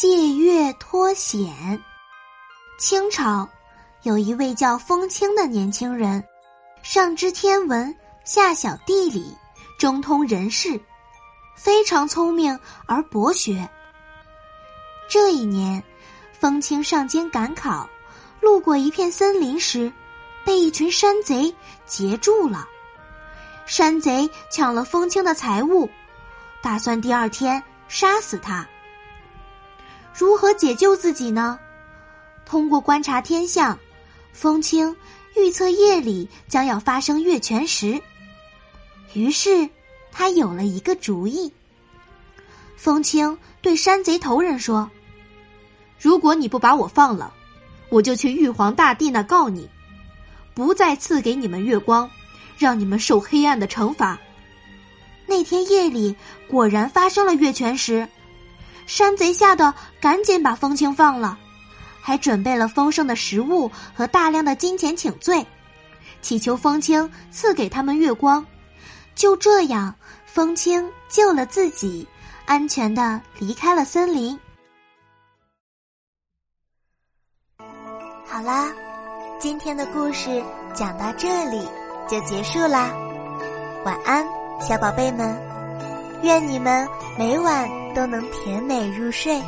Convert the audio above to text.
借月脱险。清朝有一位叫风清的年轻人，上知天文，下晓地理，中通人事，非常聪明而博学。这一年，风清上京赶考，路过一片森林时，被一群山贼截住了。山贼抢了风清的财物，打算第二天杀死他。如何解救自己呢？通过观察天象，风清预测夜里将要发生月全食。于是他有了一个主意。风清对山贼头人说：“如果你不把我放了，我就去玉皇大帝那告你，不再赐给你们月光，让你们受黑暗的惩罚。”那天夜里果然发生了月全食。山贼吓得赶紧把风清放了，还准备了丰盛的食物和大量的金钱请罪，祈求风清赐给他们月光。就这样，风清救了自己，安全的离开了森林。好啦，今天的故事讲到这里就结束啦，晚安，小宝贝们，愿你们每晚。都能甜美入睡。